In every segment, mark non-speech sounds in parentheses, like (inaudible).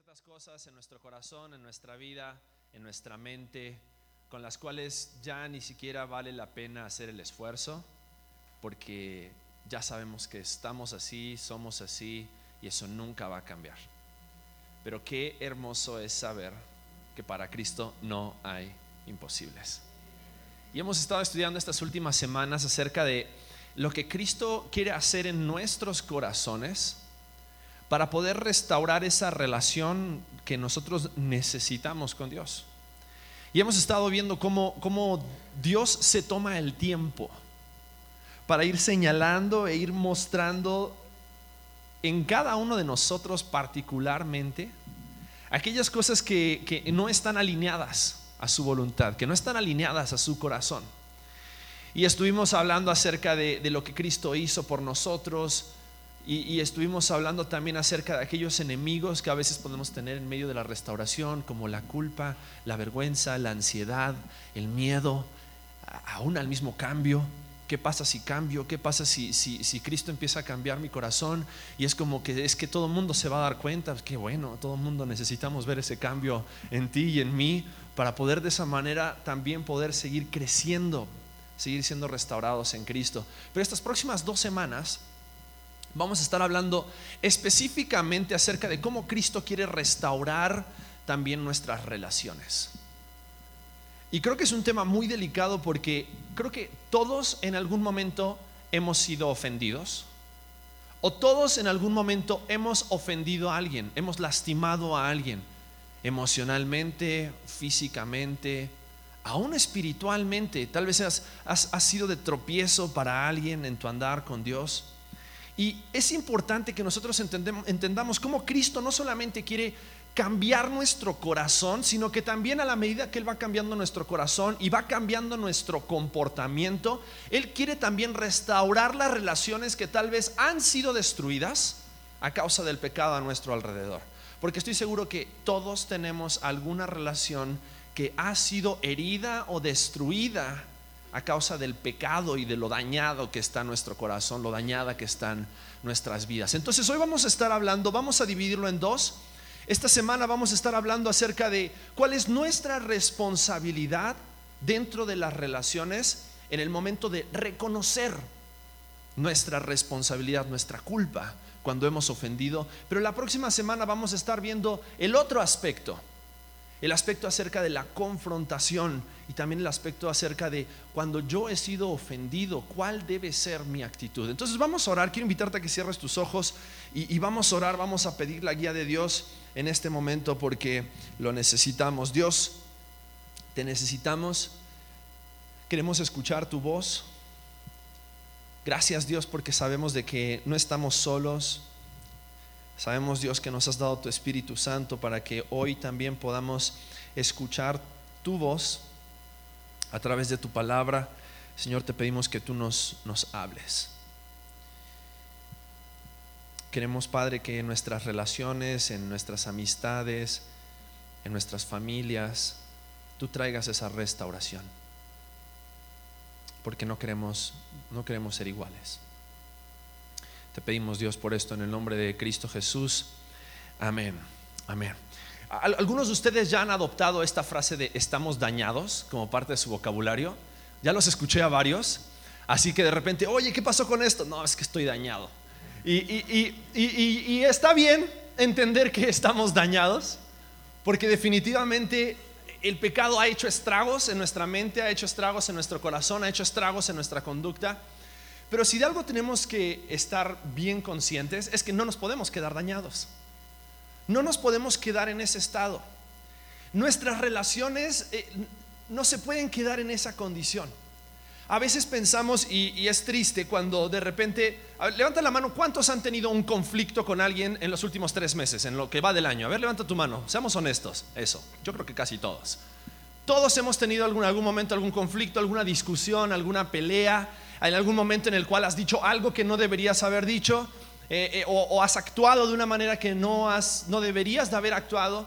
ciertas cosas en nuestro corazón, en nuestra vida, en nuestra mente, con las cuales ya ni siquiera vale la pena hacer el esfuerzo, porque ya sabemos que estamos así, somos así, y eso nunca va a cambiar. Pero qué hermoso es saber que para Cristo no hay imposibles. Y hemos estado estudiando estas últimas semanas acerca de lo que Cristo quiere hacer en nuestros corazones para poder restaurar esa relación que nosotros necesitamos con Dios. Y hemos estado viendo cómo, cómo Dios se toma el tiempo para ir señalando e ir mostrando en cada uno de nosotros particularmente aquellas cosas que, que no están alineadas a su voluntad, que no están alineadas a su corazón. Y estuvimos hablando acerca de, de lo que Cristo hizo por nosotros, y, estuvimos hablando también acerca de aquellos enemigos que a veces podemos tener en medio de la restauración, como la culpa, la vergüenza, la ansiedad, el miedo, aún al mismo cambio. ¿Qué pasa si cambio? ¿Qué pasa si, si, si, Cristo empieza a cambiar mi corazón? Y es como que es que todo el mundo se va a dar cuenta, que bueno, todo el mundo necesitamos ver ese cambio en ti y en mí para poder de esa manera también poder seguir creciendo, seguir siendo restaurados en Cristo. Pero estas próximas dos semanas vamos a estar hablando específicamente acerca de cómo Cristo quiere restaurar también nuestras relaciones. Y creo que es un tema muy delicado porque creo que todos en algún momento hemos sido ofendidos. O todos en algún momento hemos ofendido a alguien, hemos lastimado a alguien, emocionalmente, físicamente, aún espiritualmente. Tal vez has, has sido de tropiezo para alguien en tu andar con Dios. Y es importante que nosotros entendamos cómo Cristo no solamente quiere cambiar nuestro corazón, sino que también a la medida que Él va cambiando nuestro corazón y va cambiando nuestro comportamiento, Él quiere también restaurar las relaciones que tal vez han sido destruidas a causa del pecado a nuestro alrededor. Porque estoy seguro que todos tenemos alguna relación que ha sido herida o destruida a causa del pecado y de lo dañado que está nuestro corazón, lo dañada que están nuestras vidas. Entonces hoy vamos a estar hablando, vamos a dividirlo en dos. Esta semana vamos a estar hablando acerca de cuál es nuestra responsabilidad dentro de las relaciones en el momento de reconocer nuestra responsabilidad, nuestra culpa cuando hemos ofendido. Pero la próxima semana vamos a estar viendo el otro aspecto el aspecto acerca de la confrontación y también el aspecto acerca de cuando yo he sido ofendido, cuál debe ser mi actitud. Entonces vamos a orar, quiero invitarte a que cierres tus ojos y, vamos a orar, vamos a pedir la guía de Dios en este momento porque lo necesitamos. Dios, te necesitamos, queremos escuchar tu voz. Gracias Dios porque sabemos de que no estamos solos, Sabemos, Dios, que nos has dado tu Espíritu Santo para que hoy también podamos escuchar tu voz a través de tu palabra. Señor, te pedimos que tú nos, nos hables. Queremos, Padre, que en nuestras relaciones, en nuestras amistades, en nuestras familias, tú traigas esa restauración. Porque no queremos, no queremos ser iguales. Te pedimos Dios por esto en el nombre de Cristo Jesús. Amén. Amén. Algunos de ustedes ya han adoptado esta frase de estamos dañados como parte de su vocabulario. Ya los escuché a varios. Así que de repente, oye, ¿qué pasó con esto? No, es que estoy dañado. Y, y está bien entender que estamos dañados, porque definitivamente el pecado ha hecho estragos en nuestra mente, ha hecho estragos en nuestro corazón, ha hecho estragos en nuestra conducta. Pero si de algo tenemos que estar bien conscientes es que no nos podemos quedar dañados. No nos podemos quedar en ese estado. Nuestras relaciones eh, no se pueden quedar en esa condición. A veces pensamos, y, es triste cuando de repente, levanta la mano, ¿cuántos han tenido un conflicto con alguien en los últimos tres meses, en lo que va del año? A ver, levanta tu mano, seamos honestos, eso, yo creo que casi todos. Todos hemos tenido algún momento algún conflicto, alguna discusión, alguna pelea, en algún momento en el cual has dicho algo que no deberías haber dicho eh, eh, o, has actuado de una manera que no, has, no deberías de haber actuado.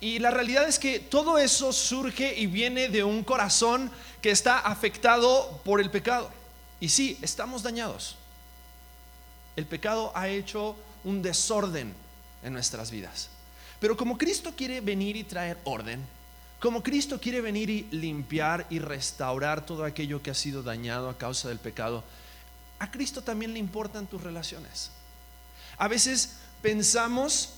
Y la realidad es que todo eso surge y viene de un corazón que está afectado por el pecado. Y sí, estamos dañados. El pecado ha hecho un desorden en nuestras vidas. Pero como Cristo quiere venir y traer orden, como Cristo quiere venir y limpiar y restaurar todo aquello que ha sido dañado a causa del pecado, a Cristo también le importan tus relaciones. A veces pensamos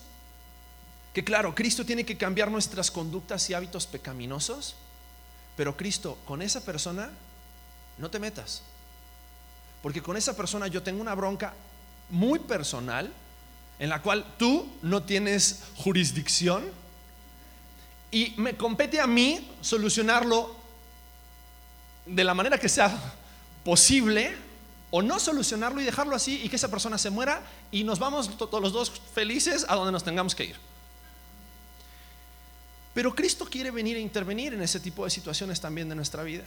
que claro, Cristo tiene que cambiar nuestras conductas y hábitos pecaminosos, pero Cristo, con esa persona, no te metas. Porque con esa persona yo tengo una bronca muy personal en la cual tú no tienes jurisdicción y me compete a mí solucionarlo de la manera que sea posible o no solucionarlo y dejarlo así y que esa persona se muera y nos vamos todos los dos felices a donde nos tengamos que ir. Pero Cristo quiere venir a intervenir en ese tipo de situaciones también de nuestra vida.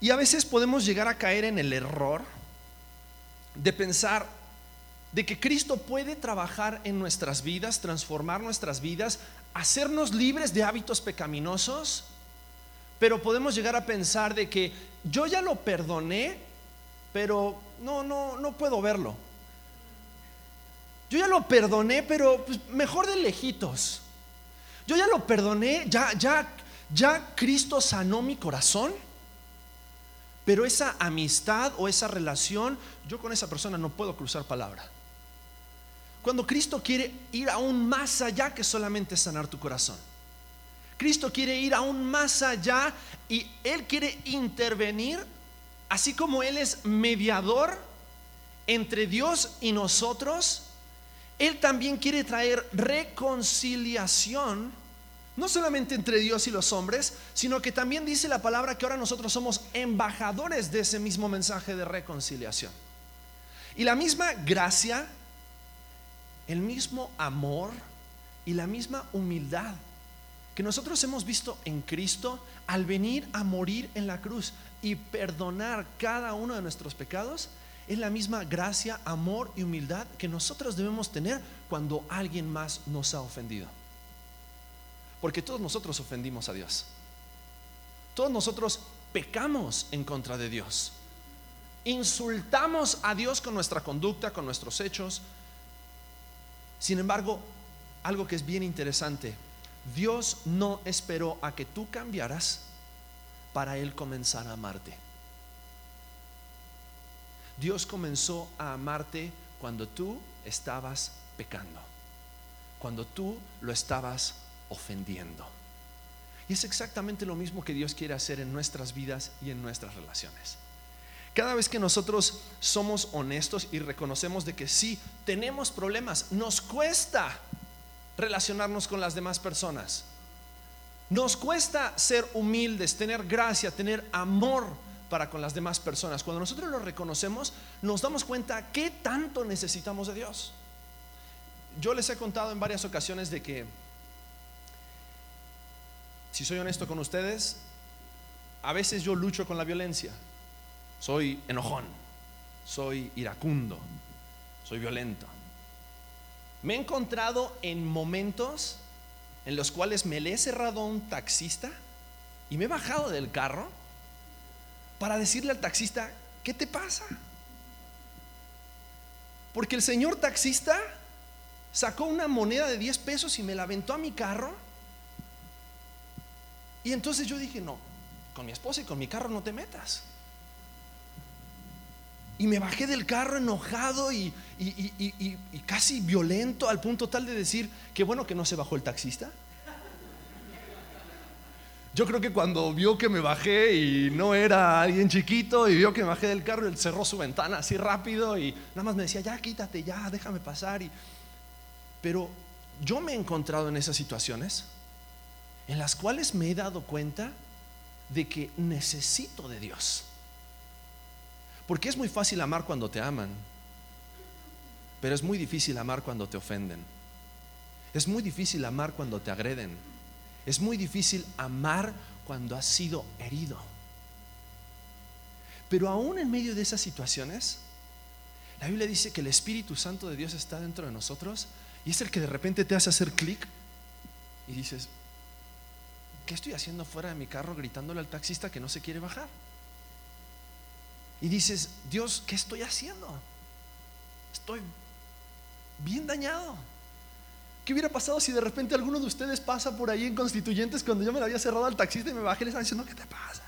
Y a veces podemos llegar a caer en el error de pensar de que Cristo puede trabajar en nuestras vidas, transformar nuestras vidas, hacernos libres de hábitos pecaminosos, pero podemos llegar a pensar de que yo ya lo perdoné, pero no, no, no puedo verlo. Yo ya lo perdoné, pero pues, mejor de lejitos. Yo ya lo perdoné, ya, ya, ya Cristo sanó mi corazón. Pero esa amistad o esa relación, yo con esa persona no puedo cruzar palabra. Cuando Cristo quiere ir aún más allá que solamente sanar tu corazón. Cristo quiere ir aún más allá y Él quiere intervenir, así como Él es mediador entre Dios y nosotros, Él también quiere traer reconciliación no solamente entre Dios y los hombres, sino que también dice la palabra que ahora nosotros somos embajadores de ese mismo mensaje de reconciliación. Y la misma gracia, el mismo amor y la misma humildad que nosotros hemos visto en Cristo al venir a morir en la cruz y perdonar cada uno de nuestros pecados, es la misma gracia, amor y humildad que nosotros debemos tener cuando alguien más nos ha ofendido. Porque todos nosotros ofendimos a Dios. Todos nosotros pecamos en contra de Dios. Insultamos a Dios con nuestra conducta, con nuestros hechos. Sin embargo, algo que es bien interesante, Dios no esperó a que tú cambiaras para Él comenzar a amarte. Dios comenzó a amarte cuando tú estabas pecando, cuando tú lo estabas ofendiendo. Y es exactamente lo mismo que Dios quiere hacer en nuestras vidas y en nuestras relaciones. Cada vez que nosotros somos honestos y reconocemos de que sí, tenemos problemas, nos cuesta relacionarnos con las demás personas. Nos cuesta ser humildes, tener gracia, tener amor para con las demás personas. Cuando nosotros lo reconocemos, nos damos cuenta qué tanto necesitamos de Dios. Yo les he contado en varias ocasiones de que si soy honesto con ustedes, a veces yo lucho con la violencia. Soy enojón, soy iracundo, soy violento. Me he encontrado en momentos en los cuales me le he cerrado a un taxista y me he bajado del carro para decirle al taxista, ¿qué te pasa? Porque el señor taxista sacó una moneda de 10 pesos y me la aventó a mi carro y entonces yo dije, no, con mi esposa y con mi carro no te metas. Y me bajé del carro enojado y, casi violento al punto tal de decir, qué bueno que no se bajó el taxista. Yo creo que cuando vio que me bajé y no era alguien chiquito y vio que me bajé del carro, él cerró su ventana así rápido y nada más me decía, ya quítate, ya déjame pasar. Y... Pero yo me he encontrado en esas situaciones en las cuales me he dado cuenta de que necesito de Dios. Porque es muy fácil amar cuando te aman, pero es muy difícil amar cuando te ofenden. Es muy difícil amar cuando te agreden. Es muy difícil amar cuando has sido herido. Pero aún en medio de esas situaciones, la Biblia dice que el Espíritu Santo de Dios está dentro de nosotros y es el que de repente te hace hacer clic y dices, ¿qué estoy haciendo fuera de mi carro gritándole al taxista que no se quiere bajar? Y dices, Dios, ¿qué estoy haciendo? Estoy bien dañado. ¿Qué hubiera pasado si de repente alguno de ustedes pasa por ahí en Constituyentes cuando yo me la había cerrado al taxista y me bajé y le estaba diciendo, ¿qué te pasa?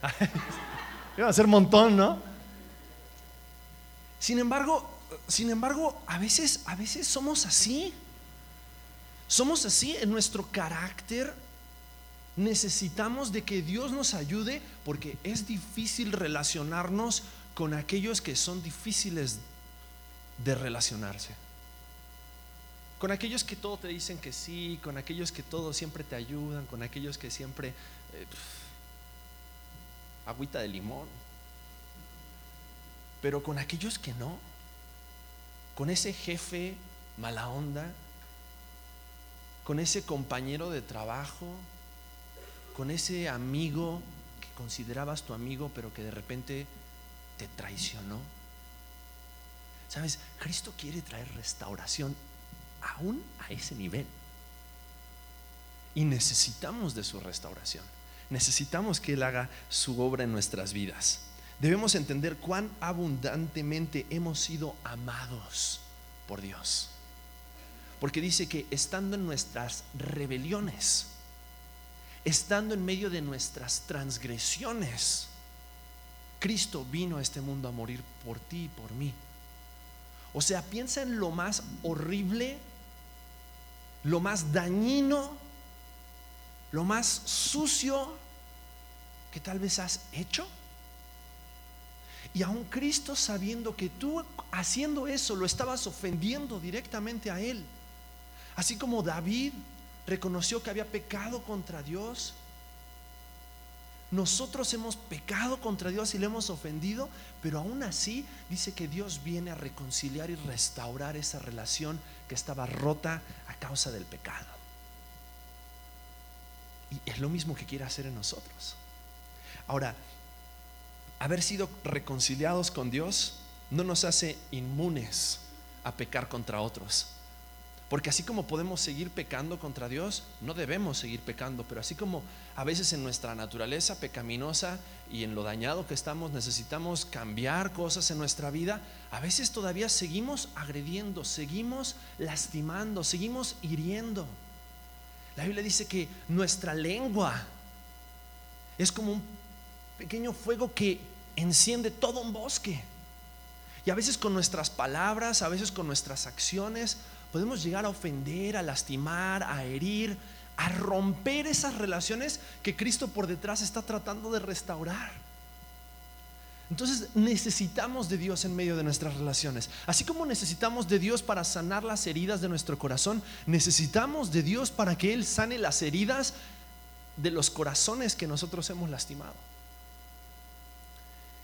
(laughs) Iba a ser montón, ¿no? Sin embargo, sin embargo, a veces, a veces somos así. Somos así en nuestro carácter. Necesitamos de que Dios nos ayude porque es difícil relacionarnos con aquellos que son difíciles de relacionarse. Con aquellos que todo te dicen que sí, con aquellos que todo siempre te ayudan, con aquellos que siempre... Eh, agüita de limón. Pero con aquellos que no, con ese jefe mala onda, con ese compañero de trabajo, con ese amigo que considerabas tu amigo, pero que de repente te traicionó. Sabes, Cristo quiere traer restauración aún a ese nivel. Y necesitamos de su restauración. Necesitamos que Él haga su obra en nuestras vidas. Debemos entender cuán abundantemente hemos sido amados por Dios. Porque dice que estando en nuestras rebeliones, estando en medio de nuestras transgresiones, Cristo vino a este mundo a morir por ti y por mí. O sea, piensa en lo más horrible, lo más dañino, lo más sucio que tal vez has hecho. Y aún Cristo sabiendo que tú haciendo eso lo estabas ofendiendo directamente a Él. Así como David reconoció que había pecado contra Dios, nosotros hemos pecado contra Dios y le hemos ofendido, pero aún así dice que Dios viene a reconciliar y restaurar esa relación que estaba rota a causa del pecado. Y es lo mismo que quiere hacer en nosotros. Ahora, haber sido reconciliados con Dios no nos hace inmunes a pecar contra otros. Porque así como podemos seguir pecando contra Dios, no debemos seguir pecando, pero así como a veces en nuestra naturaleza pecaminosa y en lo dañado que estamos necesitamos cambiar cosas en nuestra vida, a veces todavía seguimos agrediendo, seguimos lastimando, seguimos hiriendo. La Biblia dice que nuestra lengua es como un pequeño fuego que enciende todo un bosque. Y a veces con nuestras palabras, a veces con nuestras acciones, podemos llegar a ofender, a lastimar, a herir, a romper esas relaciones que Cristo por detrás está tratando de restaurar. Entonces necesitamos de Dios en medio de nuestras relaciones. Así como necesitamos de Dios para sanar las heridas de nuestro corazón, necesitamos de Dios para que Él sane las heridas de los corazones que nosotros hemos lastimado.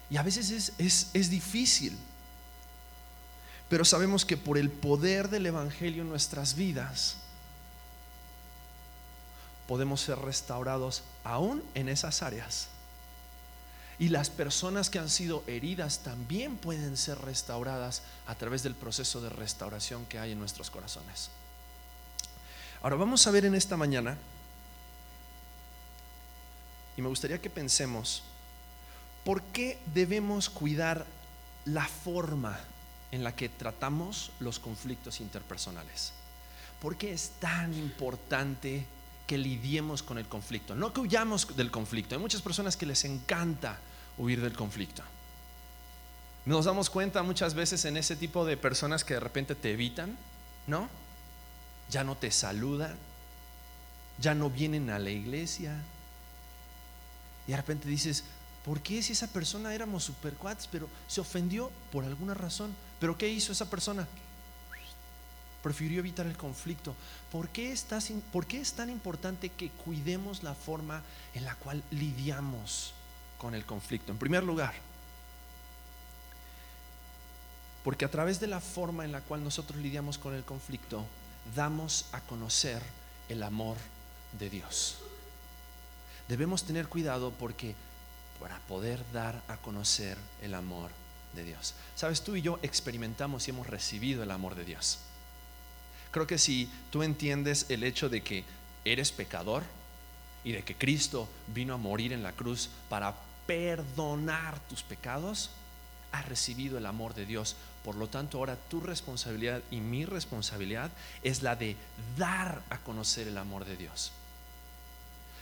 Y a veces es, es, es difícil pero sabemos que por el poder del Evangelio en nuestras vidas, podemos ser restaurados aún en esas áreas. Y las personas que han sido heridas también pueden ser restauradas a través del proceso de restauración que hay en nuestros corazones. Ahora vamos a ver en esta mañana, y me gustaría que pensemos, ¿por qué debemos cuidar la forma en la que tratamos los conflictos interpersonales. ¿Por qué es tan importante que lidiemos con el conflicto? No que huyamos del conflicto. Hay muchas personas que les encanta huir del conflicto. Nos damos cuenta muchas veces en ese tipo de personas que de repente te evitan, ¿no? Ya no te saludan, ya no vienen a la iglesia. Y de repente dices, ¿por qué si esa persona éramos super cuates, pero se ofendió por alguna razón? Pero ¿qué hizo esa persona? Prefirió evitar el conflicto. ¿Por qué, ¿Por qué es tan importante que cuidemos la forma en la cual lidiamos con el conflicto? En primer lugar, porque a través de la forma en la cual nosotros lidiamos con el conflicto, damos a conocer el amor de Dios. Debemos tener cuidado porque para poder dar a conocer el amor de Dios. Sabes, tú y yo experimentamos y hemos recibido el amor de Dios. Creo que si tú entiendes el hecho de que eres pecador y de que Cristo vino a morir en la cruz para perdonar tus pecados, has recibido el amor de Dios Por lo tanto, ahora tu responsabilidad y mi responsabilidad es la de dar a conocer el amor de Dios.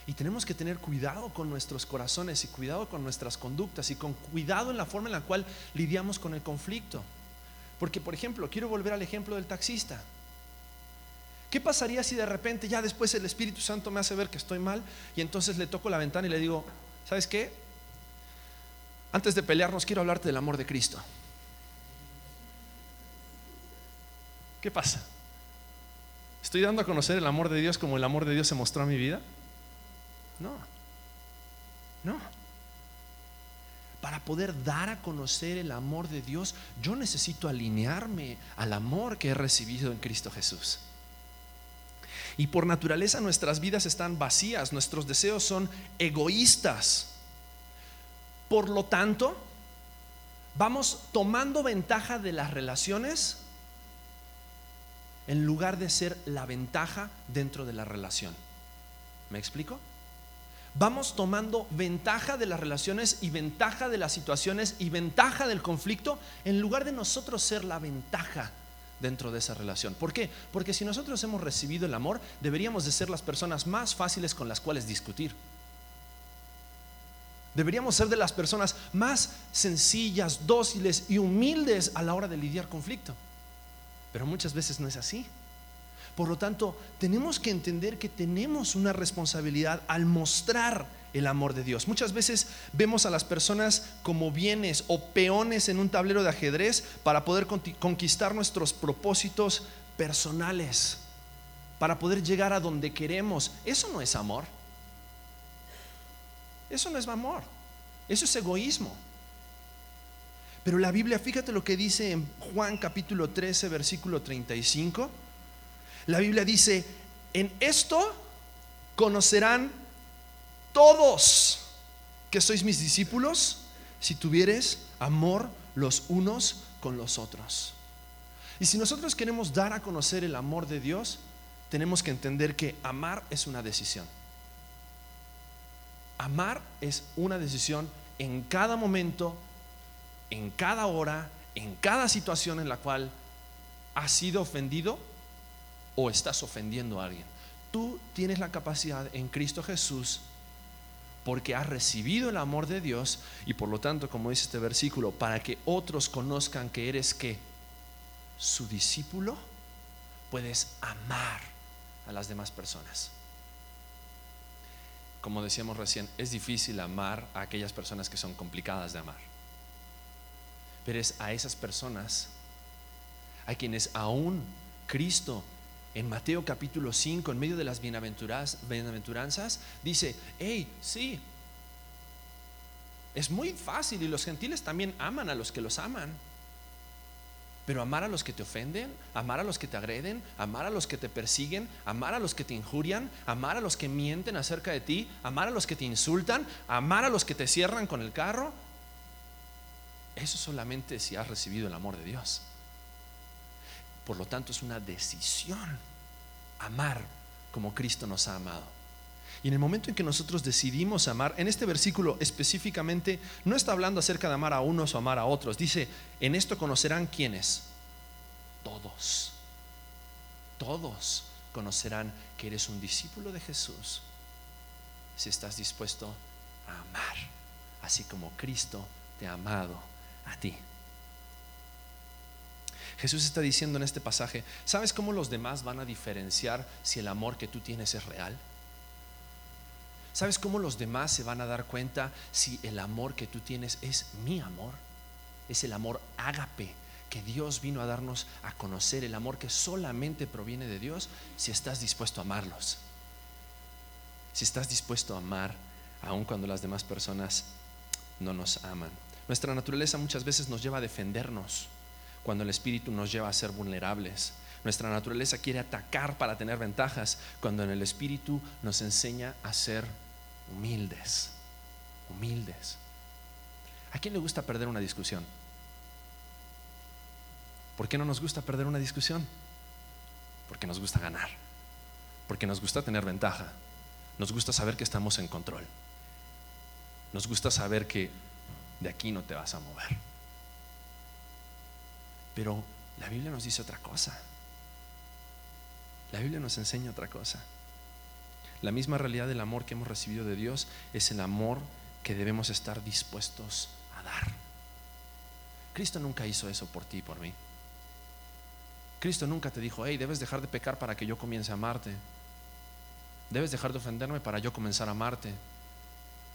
Y tenemos que tener cuidado con nuestros corazones y cuidado con nuestras conductas y con cuidado en la forma en la cual lidiamos con el conflicto. Porque, por ejemplo, quiero volver al ejemplo del taxista. ¿Qué pasaría si de repente ya después el Espíritu Santo me hace ver que estoy mal y entonces le toco la ventana y le digo, ¿sabes qué? Antes de pelearnos quiero hablarte del amor de Cristo. ¿Qué pasa? ¿Estoy dando a conocer el amor de Dios como el amor de Dios se mostró en mi vida? No, no. Para poder dar a conocer el amor de Dios, yo necesito alinearme al amor que he recibido en Cristo Jesús. Y por naturaleza nuestras vidas están vacías, nuestros deseos son egoístas. Por lo tanto, vamos tomando ventaja de las relaciones en lugar de ser la ventaja dentro de la relación. ¿Me explico? Vamos tomando ventaja de las relaciones y ventaja de las situaciones y ventaja del conflicto en lugar de nosotros ser la ventaja dentro de esa relación. ¿Por qué? Porque si nosotros hemos recibido el amor, deberíamos de ser las personas más fáciles con las cuales discutir. Deberíamos ser de las personas más sencillas, dóciles y humildes a la hora de lidiar conflicto. Pero muchas veces no es así. Por lo tanto, tenemos que entender que tenemos una responsabilidad al mostrar el amor de Dios. Muchas veces vemos a las personas como bienes o peones en un tablero de ajedrez para poder conquistar nuestros propósitos personales, para poder llegar a donde queremos. Eso no es amor. Eso no es amor. Eso es egoísmo. Pero la Biblia, fíjate lo que dice en Juan capítulo 13, versículo 35. La Biblia dice, en esto conocerán todos que sois mis discípulos si tuvieres amor los unos con los otros. Y si nosotros queremos dar a conocer el amor de Dios, tenemos que entender que amar es una decisión. Amar es una decisión en cada momento, en cada hora, en cada situación en la cual has sido ofendido o estás ofendiendo a alguien. Tú tienes la capacidad en Cristo Jesús porque has recibido el amor de Dios y por lo tanto, como dice este versículo, para que otros conozcan que eres que su discípulo, puedes amar a las demás personas. Como decíamos recién, es difícil amar a aquellas personas que son complicadas de amar. Pero es a esas personas a quienes aún Cristo en Mateo capítulo 5, en medio de las bienaventuranzas, dice, hey, sí, es muy fácil y los gentiles también aman a los que los aman. Pero amar a los que te ofenden, amar a los que te agreden, amar a los que te persiguen, amar a los que te injurian, amar a los que mienten acerca de ti, amar a los que te insultan, amar a los que te cierran con el carro, eso solamente si has recibido el amor de Dios. Por lo tanto, es una decisión amar como Cristo nos ha amado. Y en el momento en que nosotros decidimos amar, en este versículo específicamente no está hablando acerca de amar a unos o amar a otros. Dice, en esto conocerán quiénes. Todos. Todos conocerán que eres un discípulo de Jesús si estás dispuesto a amar, así como Cristo te ha amado a ti. Jesús está diciendo en este pasaje, ¿sabes cómo los demás van a diferenciar si el amor que tú tienes es real? ¿Sabes cómo los demás se van a dar cuenta si el amor que tú tienes es mi amor? Es el amor ágape que Dios vino a darnos a conocer, el amor que solamente proviene de Dios si estás dispuesto a amarlos. Si estás dispuesto a amar aun cuando las demás personas no nos aman. Nuestra naturaleza muchas veces nos lleva a defendernos cuando el Espíritu nos lleva a ser vulnerables. Nuestra naturaleza quiere atacar para tener ventajas, cuando en el Espíritu nos enseña a ser humildes, humildes. ¿A quién le gusta perder una discusión? ¿Por qué no nos gusta perder una discusión? Porque nos gusta ganar, porque nos gusta tener ventaja, nos gusta saber que estamos en control, nos gusta saber que de aquí no te vas a mover. Pero la Biblia nos dice otra cosa. La Biblia nos enseña otra cosa. La misma realidad del amor que hemos recibido de Dios es el amor que debemos estar dispuestos a dar. Cristo nunca hizo eso por ti y por mí. Cristo nunca te dijo, hey, debes dejar de pecar para que yo comience a amarte. Debes dejar de ofenderme para yo comenzar a amarte.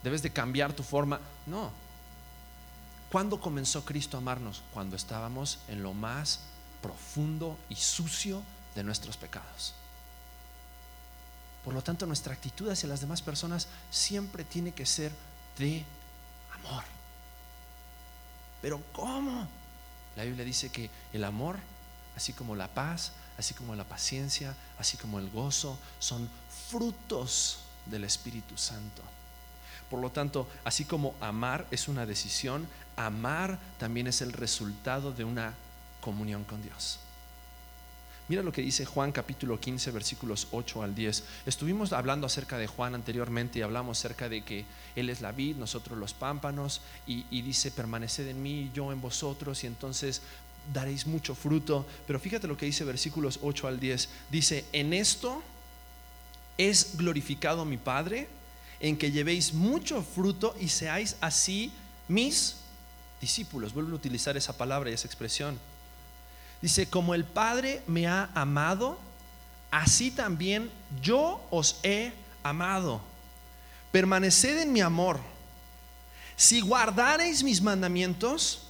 Debes de cambiar tu forma. No. ¿Cuándo comenzó Cristo a amarnos? Cuando estábamos en lo más profundo y sucio de nuestros pecados. Por lo tanto, nuestra actitud hacia las demás personas siempre tiene que ser de amor. Pero ¿cómo? La Biblia dice que el amor, así como la paz, así como la paciencia, así como el gozo, son frutos del Espíritu Santo. Por lo tanto, así como amar es una decisión, amar también es el resultado de una comunión con Dios. Mira lo que dice Juan capítulo 15 versículos 8 al 10. Estuvimos hablando acerca de Juan anteriormente y hablamos acerca de que Él es la vid, nosotros los pámpanos, y, dice, permaneced en mí, yo en vosotros, y entonces daréis mucho fruto. Pero fíjate lo que dice versículos 8 al 10. Dice, en esto es glorificado mi Padre, en que llevéis mucho fruto y seáis así mis discípulos. Vuelvo a utilizar esa palabra y esa expresión Dice, como el Padre me ha amado, así también yo os he amado. Permaneced en mi amor. Si guardareis mis mandamientos,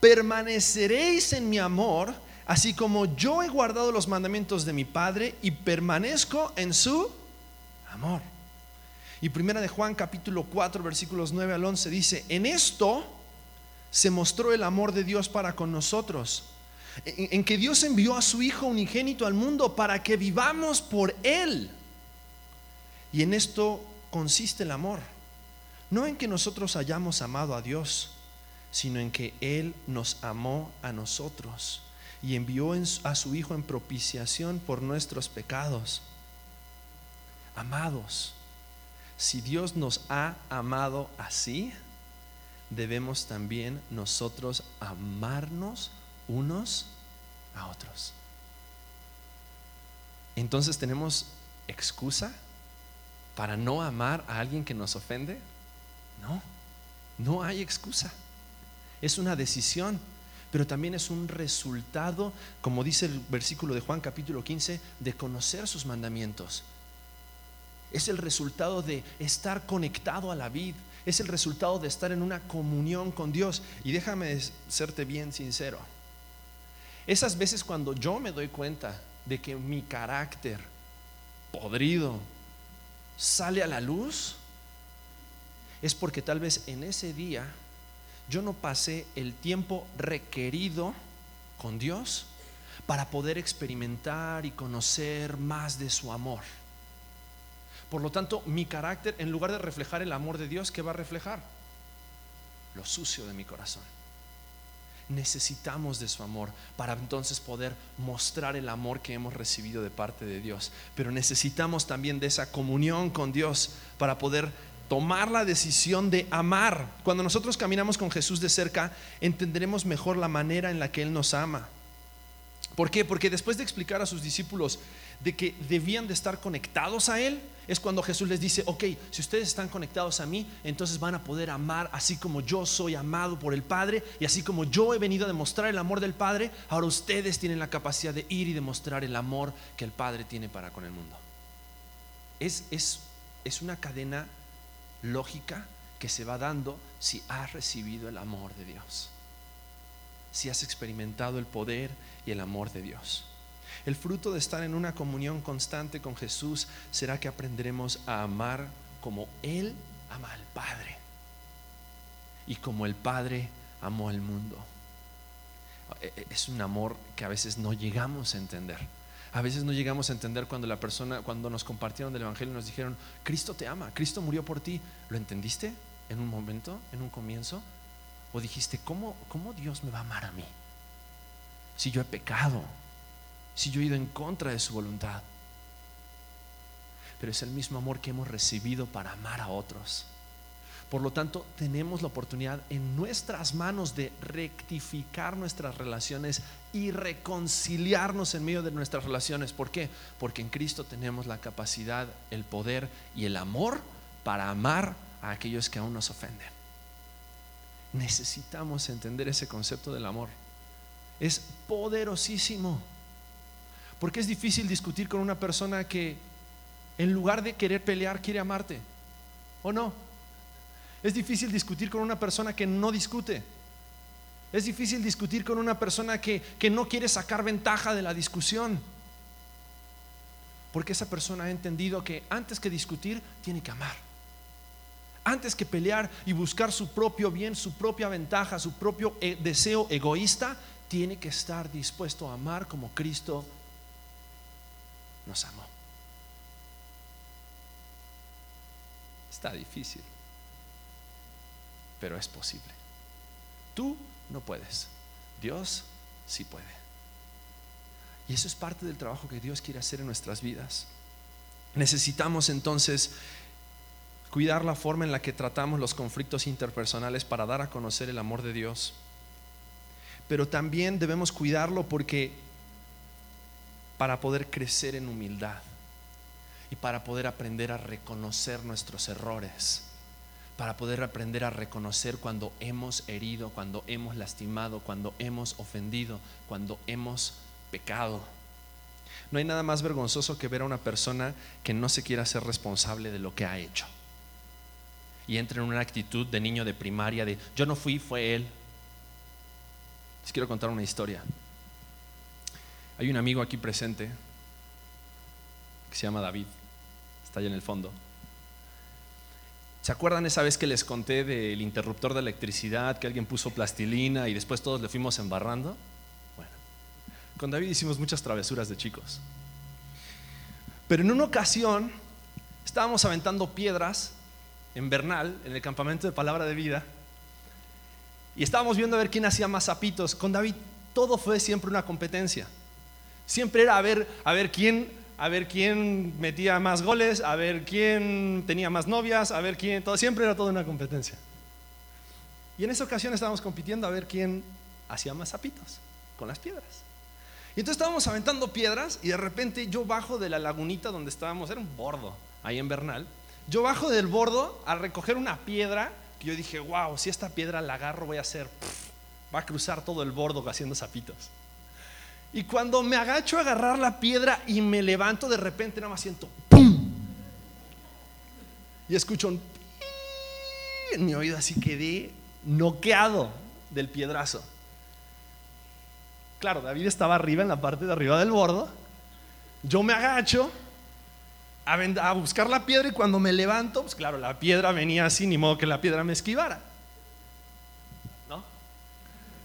permaneceréis en mi amor, así como yo he guardado los mandamientos de mi Padre y permanezco en su amor. Y primera de Juan capítulo 4 versículos 9 al 11 dice, en esto se mostró el amor de Dios para con nosotros en, que Dios envió a su Hijo unigénito al mundo para que vivamos por Él. Y en esto consiste el amor. No en que nosotros hayamos amado a Dios, sino en que Él nos amó a nosotros y envió a su Hijo en propiciación por nuestros pecados. Amados, si Dios nos ha amado así, debemos también nosotros amarnos unos a otros. Entonces tenemos excusa para no amar a alguien que nos ofende. No, no hay excusa. Es una decisión, pero también es un resultado, como dice el versículo de Juan capítulo 15, de conocer sus mandamientos. Es el resultado de estar conectado a la vid, es el resultado de estar en una comunión con Dios. Y déjame serte bien sincero. Esas veces cuando yo me doy cuenta de que mi carácter podrido sale a la luz, es porque tal vez en ese día yo no pasé el tiempo requerido con Dios para poder experimentar y conocer más de su amor. Por lo tanto, mi carácter, en lugar de reflejar el amor de Dios, ¿qué va a reflejar? Lo sucio de mi corazón necesitamos de su amor para entonces poder mostrar el amor que hemos recibido de parte de Dios. Pero necesitamos también de esa comunión con Dios para poder tomar la decisión de amar. Cuando nosotros caminamos con Jesús de cerca, entenderemos mejor la manera en la que Él nos ama. ¿Por qué? Porque después de explicar a sus discípulos de que debían de estar conectados a Él, es cuando Jesús les dice, ok, si ustedes están conectados a mí, entonces van a poder amar así como yo soy amado por el Padre y así como yo he venido a demostrar el amor del Padre, ahora ustedes tienen la capacidad de ir y demostrar el amor que el Padre tiene para con el mundo. Es, es, es una cadena lógica que se va dando si has recibido el amor de Dios, si has experimentado el poder y el amor de Dios. El fruto de estar en una comunión constante con Jesús será que aprenderemos a amar como Él ama al Padre y como el Padre amó al mundo. E, e, es un amor que a veces no llegamos a entender. A veces no llegamos a entender cuando la persona, cuando nos compartieron del Evangelio, nos dijeron, Cristo te ama, Cristo murió por ti. ¿Lo entendiste en un momento, en un comienzo? ¿O dijiste, ¿cómo, cómo Dios me va a amar a mí? Si yo he pecado, si yo he ido en contra de su voluntad. Pero es el mismo amor que hemos recibido para amar a otros. Por lo tanto, tenemos la oportunidad en nuestras manos de rectificar nuestras relaciones y reconciliarnos en medio de nuestras relaciones. ¿Por qué? Porque en Cristo tenemos la capacidad, el poder y el amor para amar a aquellos que aún nos ofenden. Necesitamos entender ese concepto del amor. Es poderosísimo. Porque es difícil discutir con una persona que en lugar de querer pelear quiere amarte. ¿O no? Es difícil discutir con una persona que no discute. Es difícil discutir con una persona que, no quiere sacar ventaja de la discusión. Porque esa persona ha entendido que antes que discutir, tiene que amar. Antes que pelear y buscar su propio bien, su propia ventaja, su propio eh, deseo egoísta, tiene que estar dispuesto a amar como Cristo nos amó. Está difícil pero es posible. Tú no puedes, Dios sí puede. Y eso es parte del trabajo que Dios quiere hacer en nuestras vidas. Necesitamos entonces cuidar la forma en la que tratamos los conflictos interpersonales para dar a conocer el amor de Dios. Pero también debemos cuidarlo porque para poder crecer en humildad y para poder aprender a reconocer nuestros errores para poder aprender a reconocer cuando hemos herido, cuando hemos lastimado, cuando hemos ofendido, cuando hemos pecado. No hay nada más vergonzoso que ver a una persona que no se quiera ser responsable de lo que ha hecho. Y entra en una actitud de niño de primaria de yo no fui, fue él. Les quiero contar una historia. Hay un amigo aquí presente que se llama David. Está allá en el fondo. ¿Se acuerdan esa vez que les conté del interruptor de electricidad, que alguien puso plastilina y después todos le fuimos embarrando? Bueno, con David hicimos muchas travesuras de chicos. Pero en una ocasión estábamos aventando piedras en Bernal, en el campamento de Palabra de Vida, y estábamos viendo a ver quién hacía más zapitos. Con David todo fue siempre una competencia. Siempre era a ver, a ver quién a ver quién metía más goles, a ver quién tenía más novias, a ver quién, todo, siempre era toda una competencia. Y en esa ocasión estábamos compitiendo a ver quién hacía más zapitos con las piedras. Y entonces estábamos aventando piedras y de repente yo bajo de la lagunita donde estábamos, era un bordo ahí en Bernal, yo bajo del bordo a recoger una piedra que yo dije, wow, si esta piedra la agarro voy a hacer, va a cruzar todo el bordo haciendo zapitos. Y cuando me agacho a agarrar la piedra y me levanto, de repente nada más siento ¡pum! Y escucho un en mi oído, así quedé noqueado del piedrazo. Claro, David estaba arriba, en la parte de arriba del bordo. Yo me agacho a, a buscar la piedra y cuando me levanto, pues claro, la piedra venía así, ni modo que la piedra me esquivara. ¿No?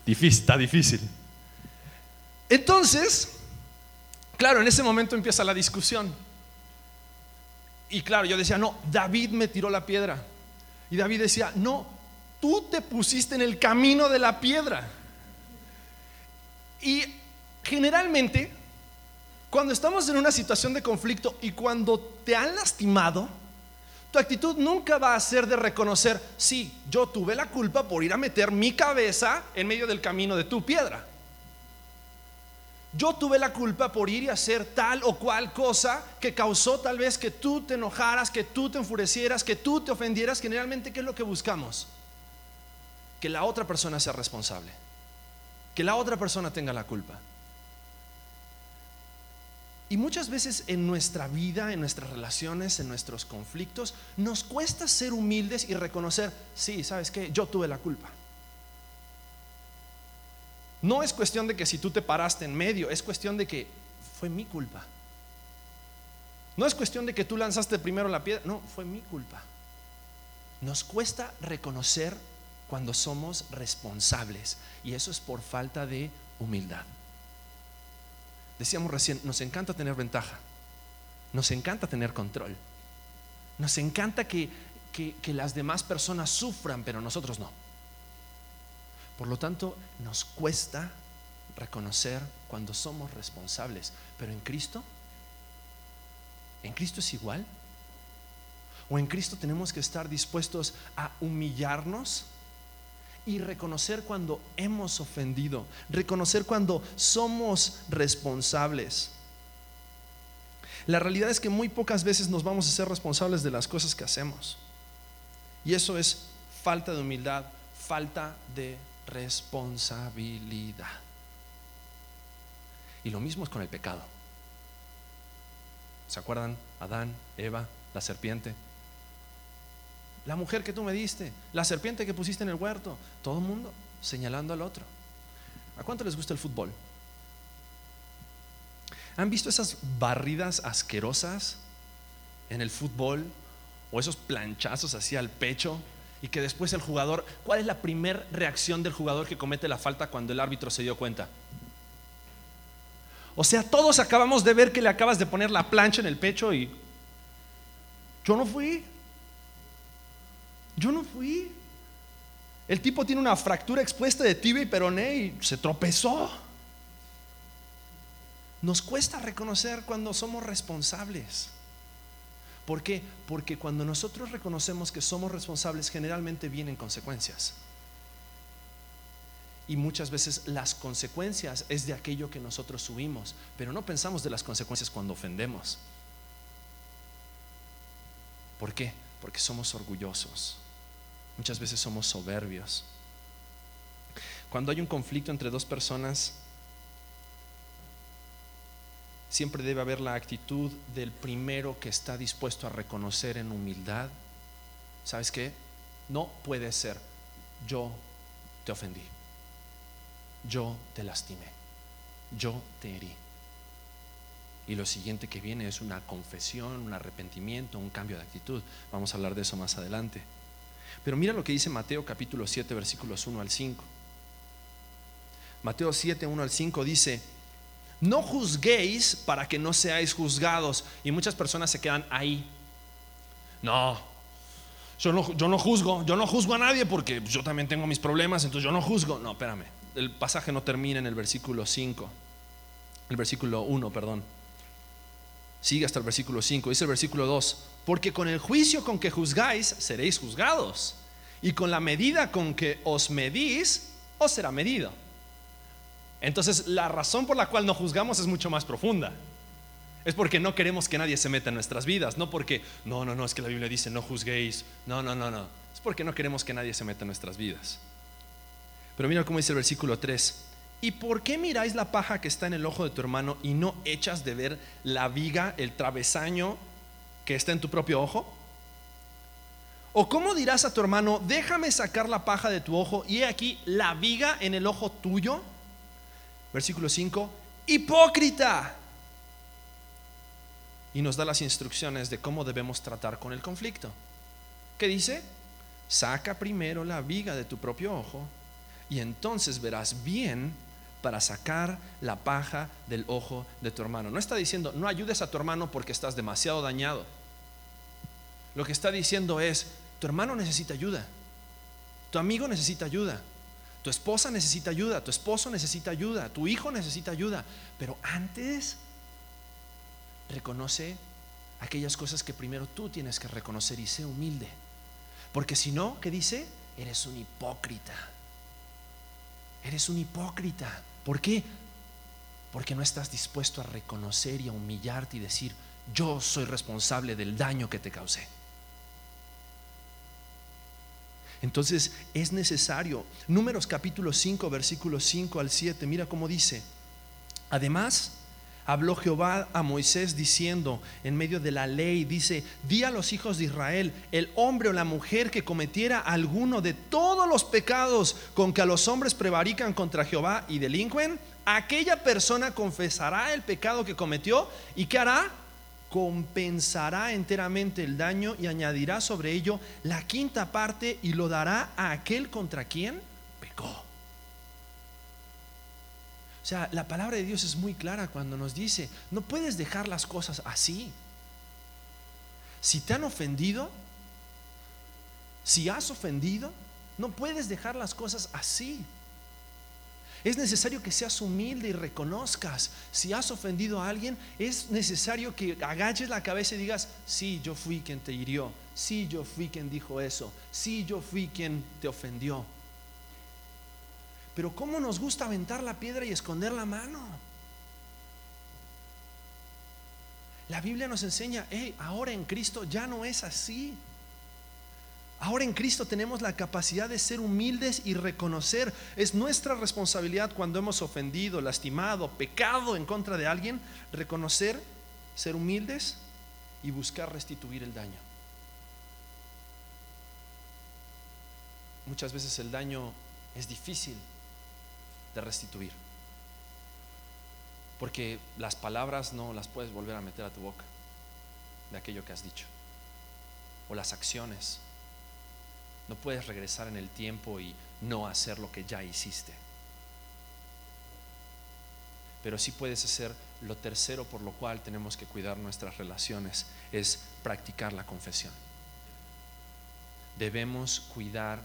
Difícil, está difícil. Entonces, claro, en ese momento empieza la discusión. Y claro, yo decía, no, David me tiró la piedra. Y David decía, no, tú te pusiste en el camino de la piedra. Y generalmente, cuando estamos en una situación de conflicto y cuando te han lastimado, tu actitud nunca va a ser de reconocer, sí, yo tuve la culpa por ir a meter mi cabeza en medio del camino de tu piedra. Yo tuve la culpa por ir y hacer tal o cual cosa que causó tal vez que tú te enojaras, que tú te enfurecieras, que tú te ofendieras. Generalmente, ¿qué es lo que buscamos? Que la otra persona sea responsable. Que la otra persona tenga la culpa. Y muchas veces en nuestra vida, en nuestras relaciones, en nuestros conflictos, nos cuesta ser humildes y reconocer, sí, ¿sabes qué? Yo tuve la culpa. No es cuestión de que si tú te paraste en medio, es cuestión de que fue mi culpa. No es cuestión de que tú lanzaste primero la piedra, no, fue mi culpa. Nos cuesta reconocer cuando somos responsables y eso es por falta de humildad. Decíamos recién, nos encanta tener ventaja, nos encanta tener control, nos encanta que, que las demás personas sufran, pero nosotros no. Por lo tanto, nos cuesta reconocer cuando somos responsables, pero en Cristo, ¿en Cristo es igual? O en Cristo tenemos que estar dispuestos a humillarnos y reconocer cuando hemos ofendido, reconocer cuando somos responsables. La realidad es que muy pocas veces nos vamos a ser responsables de las cosas que hacemos. Y eso es falta de humildad, falta de responsabilidad. Y lo mismo es con el pecado. ¿Se acuerdan? Adán, Eva, la serpiente. La mujer que tú me diste, la serpiente que pusiste en el huerto, todo el mundo señalando al otro. ¿A cuánto les gusta el fútbol? ¿Han visto esas barridas asquerosas en el fútbol? O esos planchazos así al pecho y que después el jugador, ¿cuál es la primera reacción del jugador que comete la falta cuando el árbitro se dio cuenta? O sea, todos acabamos de ver que le acabas de poner la plancha en el pecho y yo no fui. Yo no fui. El tipo tiene una fractura expuesta de tibia y peroné y se tropezó. Nos cuesta reconocer cuando somos responsables. ¿Por qué? Porque cuando nosotros reconocemos que somos responsables, generalmente vienen consecuencias. Y muchas veces las consecuencias es de aquello que nosotros subimos, pero no pensamos de las consecuencias cuando ofendemos. ¿Por qué? Porque somos orgullosos. Muchas veces somos soberbios. Cuando hay un conflicto entre dos personas, siempre debe haber la actitud del primero que está dispuesto a reconocer en humildad, ¿sabes qué? No puede ser, yo te ofendí, yo te lastimé, yo te herí. Y lo siguiente que viene es una confesión, un arrepentimiento, un cambio de actitud. Vamos a hablar de eso más adelante. Pero mira lo que dice Mateo capítulo 7 versículos 1 al 5. Mateo 7, 1 al 5 dice, no juzguéis para que no seáis juzgados. Y muchas personas se quedan ahí. No, yo no, yo no juzgo, yo no juzgo a nadie porque yo también tengo mis problemas, entonces yo no juzgo. No, espérame, el pasaje no termina en el versículo 5, el versículo 1, perdón. Sigue hasta el versículo 5, dice el versículo 2, porque con el juicio con que juzgáis seréis juzgados, y con la medida con que os medís, os será medido. Entonces, la razón por la cual no juzgamos es mucho más profunda. Es porque no queremos que nadie se meta en nuestras vidas, no porque, no, no, no, es que la Biblia dice no juzguéis, no, no, no, no, es porque no queremos que nadie se meta en nuestras vidas. Pero mira cómo dice el versículo 3, ¿y por qué miráis la paja que está en el ojo de tu hermano y no echas de ver la viga, el travesaño que está en tu propio ojo? ¿O cómo dirás a tu hermano, déjame sacar la paja de tu ojo y he aquí la viga en el ojo tuyo? Versículo 5, hipócrita. Y nos da las instrucciones de cómo debemos tratar con el conflicto. ¿Qué dice? Saca primero la viga de tu propio ojo y entonces verás bien para sacar la paja del ojo de tu hermano. No está diciendo, no ayudes a tu hermano porque estás demasiado dañado. Lo que está diciendo es, tu hermano necesita ayuda, tu amigo necesita ayuda, tu esposa necesita ayuda, tu esposo necesita ayuda, tu hijo necesita ayuda. Pero antes, reconoce aquellas cosas que primero tú tienes que reconocer y sé humilde. Porque si no, ¿qué dice? Eres un hipócrita. Eres un hipócrita. ¿Por qué? Porque no estás dispuesto a reconocer y a humillarte y decir, yo soy responsable del daño que te causé. Entonces es necesario. Números capítulo 5, versículos 5 al 7, mira cómo dice. Además, habló Jehová a Moisés diciendo, en medio de la ley, dice, di a los hijos de Israel, el hombre o la mujer que cometiera alguno de todos los pecados con que a los hombres prevarican contra Jehová y delinquen, aquella persona confesará el pecado que cometió y ¿qué hará? Compensará enteramente el daño y añadirá sobre ello la quinta parte y lo dará a aquel contra quien pecó. O sea, la palabra de Dios es muy clara cuando nos dice, no puedes dejar las cosas así. Si te han ofendido, si has ofendido, no puedes dejar las cosas así. Es necesario que seas humilde y reconozcas. Si has ofendido a alguien, es necesario que agaches la cabeza y digas, sí, yo fui quien te hirió. Sí, yo fui quien dijo eso. Sí, yo fui quien te ofendió. Pero ¿cómo nos gusta aventar la piedra y esconder la mano? La Biblia nos enseña, hey, ahora en Cristo ya no es así. Ahora en Cristo tenemos la capacidad de ser humildes y reconocer. Es nuestra responsabilidad cuando hemos ofendido, lastimado, pecado en contra de alguien, reconocer, ser humildes y buscar restituir el daño. Muchas veces el daño es difícil de restituir. Porque las palabras no las puedes volver a meter a tu boca de aquello que has dicho. O las acciones. No puedes regresar en el tiempo y no hacer lo que ya hiciste. Pero sí puedes hacer lo tercero por lo cual tenemos que cuidar nuestras relaciones, es practicar la confesión. Debemos cuidar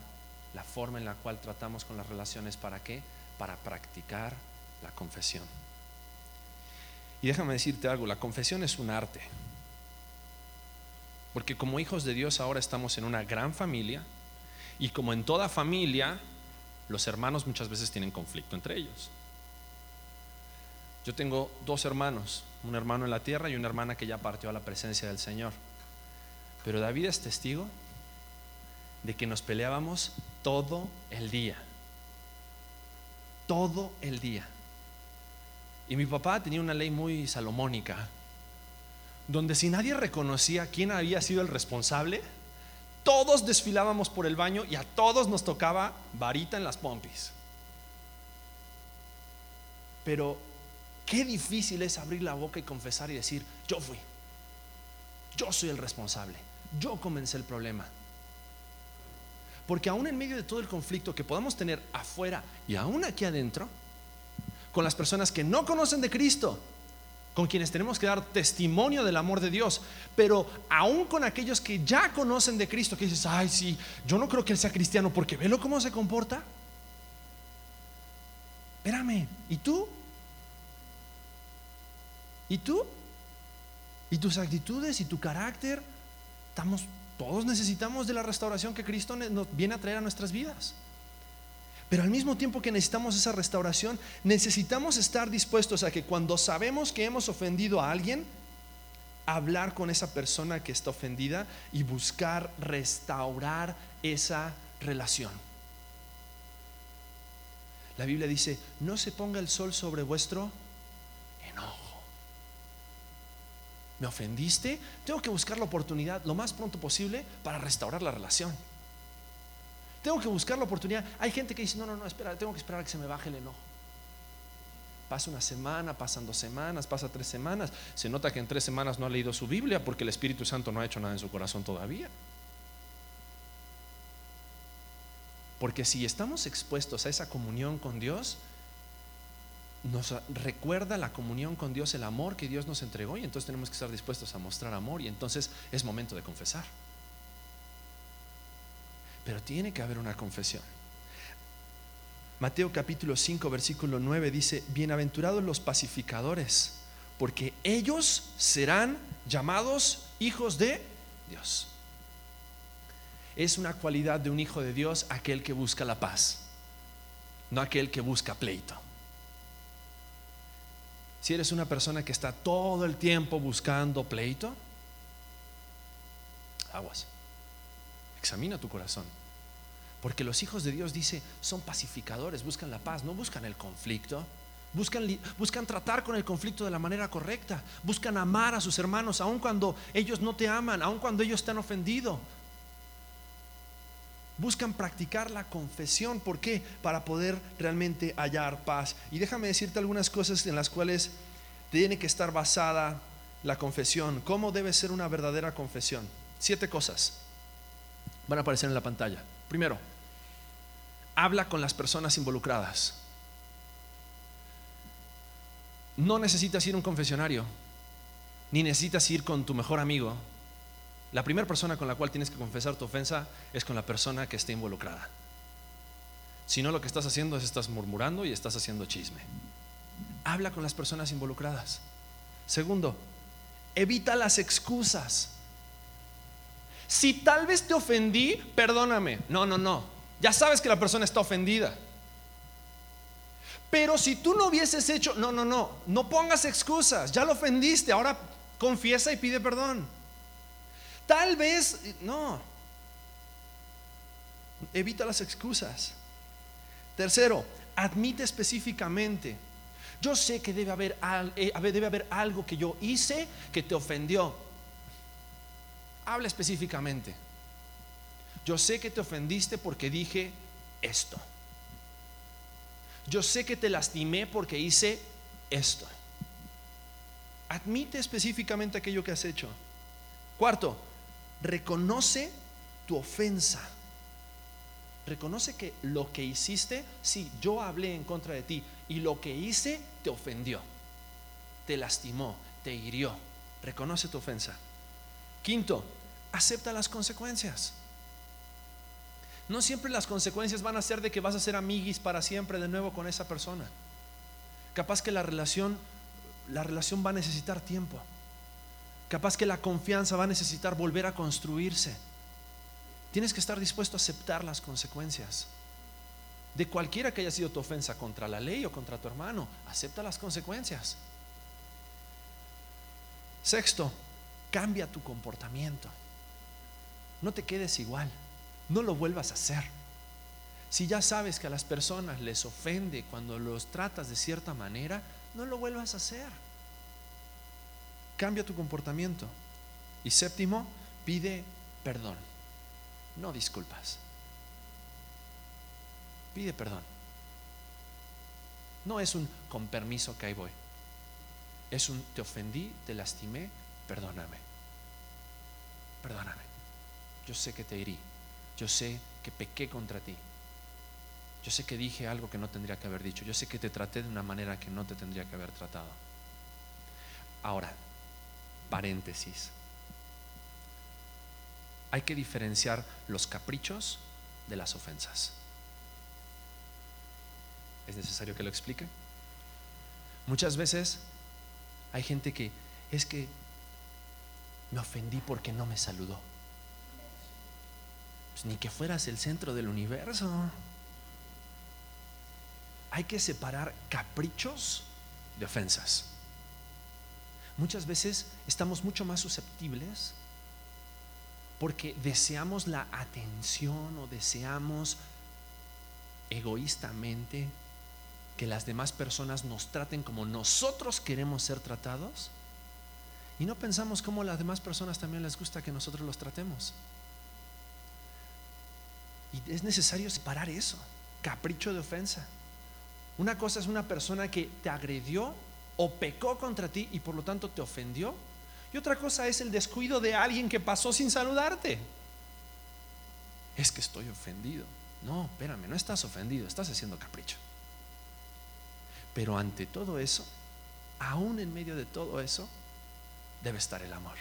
la forma en la cual tratamos con las relaciones. ¿Para qué? Para practicar la confesión. Y déjame decirte algo, la confesión es un arte. Porque como hijos de Dios ahora estamos en una gran familia y como en toda familia, los hermanos muchas veces tienen conflicto entre ellos. Yo tengo dos hermanos, un hermano en la tierra y una hermana que ya partió a la presencia del Señor. Pero David es testigo de que nos peleábamos todo el día. Todo el día. Y mi papá tenía una ley muy salomónica, donde si nadie reconocía quién había sido el responsable, todos desfilábamos por el baño y a todos nos tocaba varita en las pompis. Pero qué difícil es abrir la boca y confesar y decir, yo fui, yo soy el responsable, yo comencé el problema. Porque aún en medio de todo el conflicto que podamos tener afuera y aún aquí adentro, con las personas que no conocen de Cristo, con quienes tenemos que dar testimonio del amor de Dios, pero aún con aquellos que ya conocen de Cristo, que dices, ay, sí, yo no creo que él sea cristiano porque velo cómo se comporta. Espérame, ¿y tú? ¿Y tú? ¿Y tus actitudes y tu carácter? Estamos, todos necesitamos de la restauración que Cristo nos viene a traer a nuestras vidas. Pero al mismo tiempo que necesitamos esa restauración, necesitamos estar dispuestos a que cuando sabemos que hemos ofendido a alguien, hablar con esa persona que está ofendida y buscar restaurar esa relación. La Biblia dice, no se ponga el sol sobre vuestro enojo. ¿Me ofendiste? Tengo que buscar la oportunidad lo más pronto posible para restaurar la relación. Tengo que buscar la oportunidad. Hay gente que dice, no, no, no, espera, tengo que esperar a que se me baje el enojo. Pasa una semana, pasan dos semanas, pasa tres semanas. Se nota que en tres semanas no ha leído su Biblia porque el Espíritu Santo no ha hecho nada en su corazón todavía. Porque si estamos expuestos a esa comunión con Dios, nos recuerda la comunión con Dios, el amor que Dios nos entregó y entonces tenemos que estar dispuestos a mostrar amor y entonces es momento de confesar. Pero tiene que haber una confesión. Mateo capítulo 5, versículo 9 dice, bienaventurados los pacificadores, porque ellos serán llamados hijos de Dios. Es una cualidad de un hijo de Dios aquel que busca la paz, no aquel que busca pleito. Si eres una persona que está todo el tiempo buscando pleito, aguas. Examina tu corazón. Porque los hijos de Dios, dice, son pacificadores, buscan la paz, no buscan el conflicto. Buscan, buscan tratar con el conflicto de la manera correcta. Buscan amar a sus hermanos, aun cuando ellos no te aman, aun cuando ellos están ofendidos. Buscan practicar la confesión. ¿Por qué? Para poder realmente hallar paz. Y déjame decirte algunas cosas en las cuales tiene que estar basada la confesión. ¿Cómo debe ser una verdadera confesión? Siete cosas van a aparecer en la pantalla. Primero, habla con las personas involucradas. No necesitas ir a un confesionario, ni necesitas ir con tu mejor amigo. La primera persona con la cual tienes que confesar tu ofensa es con la persona que esté involucrada. Si no, lo que estás haciendo es estás murmurando y estás haciendo chisme. Habla con las personas involucradas. Segundo, evita las excusas. Si tal vez te ofendí, perdóname. No, no, no. Ya sabes que la persona está ofendida. Pero si tú no hubieses hecho, no, no, no, no pongas excusas. Ya lo ofendiste, ahora confiesa y pide perdón. Tal vez, no. Evita las excusas. Tercero, admite específicamente. Yo sé que debe haber, eh, debe haber algo que yo hice que te ofendió. Habla específicamente. Yo sé que te ofendiste porque dije esto. Yo sé que te lastimé porque hice esto. Admite específicamente aquello que has hecho. Cuarto, reconoce tu ofensa. Reconoce que lo que hiciste, sí, yo hablé en contra de ti y lo que hice te ofendió, te lastimó, te hirió. Reconoce tu ofensa. Quinto, acepta las consecuencias. No siempre las consecuencias van a ser de que vas a ser amiguis para siempre de nuevo con esa persona. Capaz que la relación la relación va a necesitar tiempo. Capaz que la confianza va a necesitar volver a construirse. Tienes que estar dispuesto a aceptar las consecuencias. De cualquiera que haya sido tu ofensa contra la ley o contra tu hermano, acepta las consecuencias. Sexto, cambia tu comportamiento. No te quedes igual no lo vuelvas a hacer. Si ya sabes que a las personas les ofende cuando los tratas de cierta manera, no lo vuelvas a hacer. Cambia tu comportamiento. Y séptimo, pide perdón, no disculpas. Pide perdón. No es un con permiso que ahí voy. Es un te ofendí, te lastimé, perdóname. Perdóname. Yo sé que te herí yo sé que pequé contra ti. Yo sé que dije algo que no tendría que haber dicho. Yo sé que te traté de una manera que no te tendría que haber tratado. Ahora, paréntesis. Hay que diferenciar los caprichos de las ofensas. ¿Es necesario que lo explique? Muchas veces hay gente que es que me ofendí porque no me saludó. Pues, ni que fueras el centro del universo. Hay que separar caprichos de ofensas. Muchas veces estamos mucho más susceptibles porque deseamos la atención o deseamos egoístamente que las demás personas nos traten como nosotros queremos ser tratados y no pensamos cómo las demás personas también les gusta que nosotros los tratemos. Y es necesario separar eso, capricho de ofensa. Una cosa es una persona que te agredió o pecó contra ti y por lo tanto te ofendió. Y otra cosa es el descuido de alguien que pasó sin saludarte. Es que estoy ofendido. No, espérame, no estás ofendido, estás haciendo capricho. Pero ante todo eso, aún en medio de todo eso, debe estar el amor.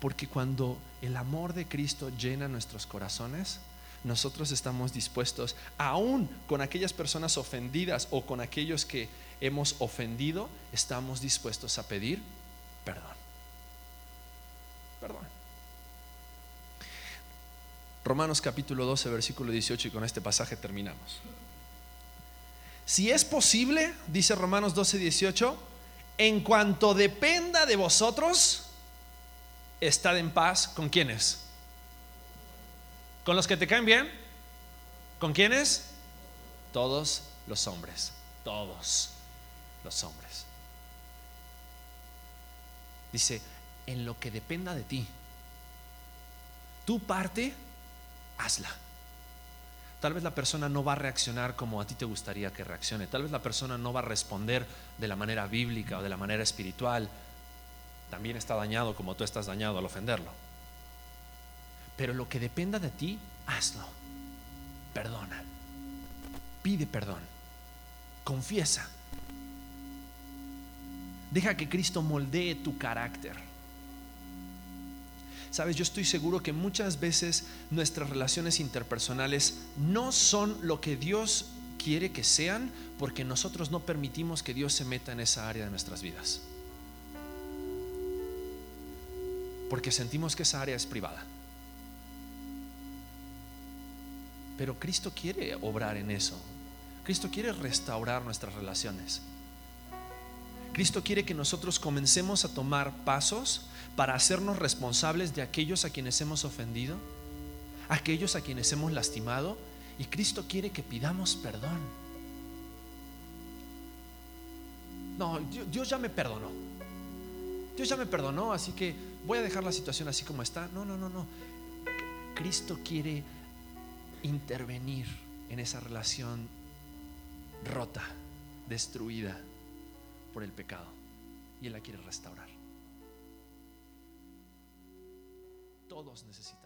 Porque cuando el amor de Cristo llena nuestros corazones, nosotros estamos dispuestos, aún con aquellas personas ofendidas o con aquellos que hemos ofendido, estamos dispuestos a pedir perdón. Perdón. Romanos capítulo 12, versículo 18, y con este pasaje terminamos. Si es posible, dice Romanos 12, 18, en cuanto dependa de vosotros, estad en paz con quienes? ¿Con los que te caen bien? ¿Con quiénes? Todos los hombres, todos los hombres. Dice, en lo que dependa de ti, tu parte, hazla. Tal vez la persona no va a reaccionar como a ti te gustaría que reaccione. Tal vez la persona no va a responder de la manera bíblica o de la manera espiritual también está dañado como tú estás dañado al ofenderlo. Pero lo que dependa de ti, hazlo. Perdona. Pide perdón. Confiesa. Deja que Cristo moldee tu carácter. Sabes, yo estoy seguro que muchas veces nuestras relaciones interpersonales no son lo que Dios quiere que sean porque nosotros no permitimos que Dios se meta en esa área de nuestras vidas. Porque sentimos que esa área es privada. Pero Cristo quiere obrar en eso. Cristo quiere restaurar nuestras relaciones. Cristo quiere que nosotros comencemos a tomar pasos para hacernos responsables de aquellos a quienes hemos ofendido, aquellos a quienes hemos lastimado, y Cristo quiere que pidamos perdón. No, Dios ya me perdonó. Dios ya me perdonó, así que voy a dejar la situación así como está. No, no, no, no. Cristo quiere intervenir en esa relación rota, destruida por el pecado. Y Él la quiere restaurar. Todos necesitamos.